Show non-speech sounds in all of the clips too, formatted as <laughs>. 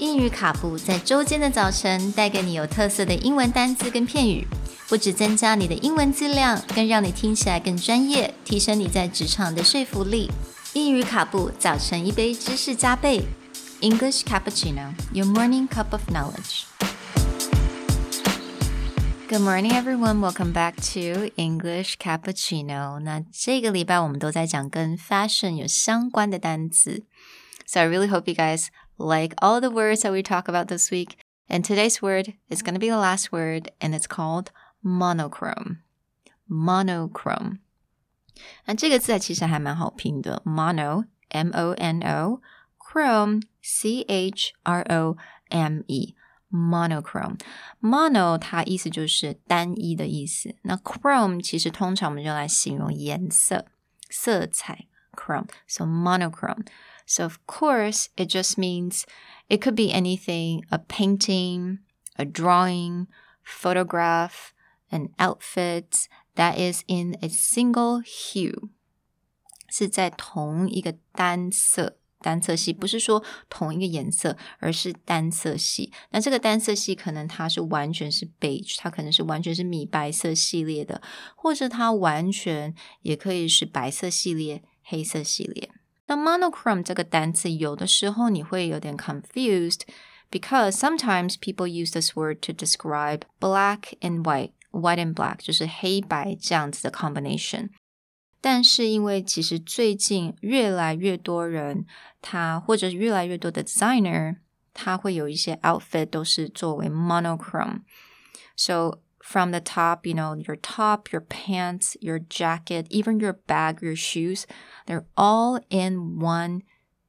英语卡布在周间的早晨带给你有特色的英文单词跟片语，不止增加你的英文质量，更让你听起来更专业，提升你在职场的说服力。英语卡布早晨一杯知识加倍，English cappuccino, your morning cup of knowledge. Good morning, everyone. Welcome back to English Cappuccino. 那这个礼拜我们都在讲跟 fashion 有相关的单词。So I really hope you guys like all the words that we talk about this week. And today's word is going to be the last word, and it's called monochrome. Monochrome. 那这个字其实还蛮好拼的，mono m o n o chrome c h r o m e monochrome。mono 它意思就是单一的意思。那 chrome 其实通常我们用来形容颜色、色彩。chrome, so monochrome. So of course, it just means it could be anything: a painting, a drawing, photograph, an outfit that is in a single hue. 是在同一个单色单色系，不是说同一个颜色，而是单色系。那这个单色系可能它是完全是 beige，它可能是完全是米白色系列的，或者它完全也可以是白色系列、黑色系列。 那 monochrome 这个单词有的时候你会有点 confused。Because sometimes people use this word to describe black and white, white and black，就是黑白这样子的 combination。但是因为其实最近越来越多人，他或者越来越多的 designer，他会有一些 outfit 都是作为 monochrome。So from the top, you know, your top, your pants, your jacket, even your bag, your shoes, they're all in one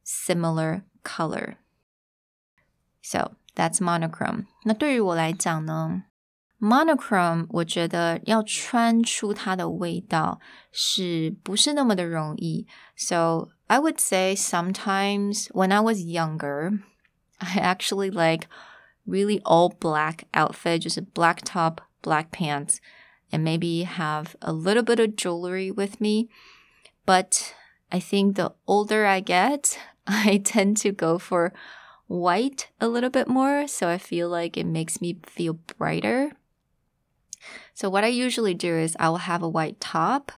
similar color. So that's monochrome. 那对于我来讲呢？Monochrome，我觉得要穿出它的味道是不是那么的容易？So I would say sometimes when I was younger, I actually like really all black outfit, just a black top, black pants, and maybe have a little bit of jewelry with me. But I think the older I get, <laughs> I tend to go for white a little bit more. So I feel like it makes me feel brighter. So what I usually do is I will have a white top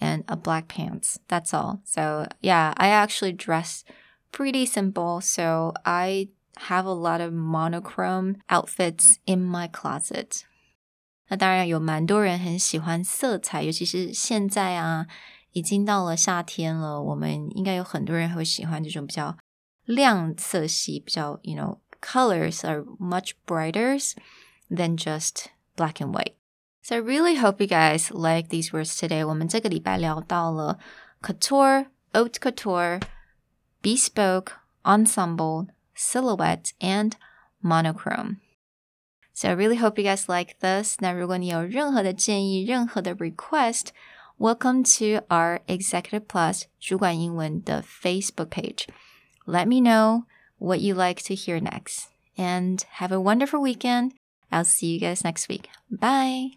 and a black pants. That's all. So yeah, I actually dress pretty simple. So I have a lot of monochrome outfits in my closet. 那当然有蛮多人很喜欢色彩，尤其是现在啊，已经到了夏天了，我们应该有很多人会喜欢这种比较亮色系，比较 you know colors are much brighter than just black and white. So I really hope you guys like these words today. 我们这个礼拜聊到了 couture, haute couture, bespoke, ensemble, silhouette, and monochrome. So I really hope you guys like this. 那如果你有任何的建议、任何的 request, welcome to our Executive Plus 主管英文的 Facebook page. Let me know what you like to hear next. And have a wonderful weekend. I'll see you guys next week. Bye.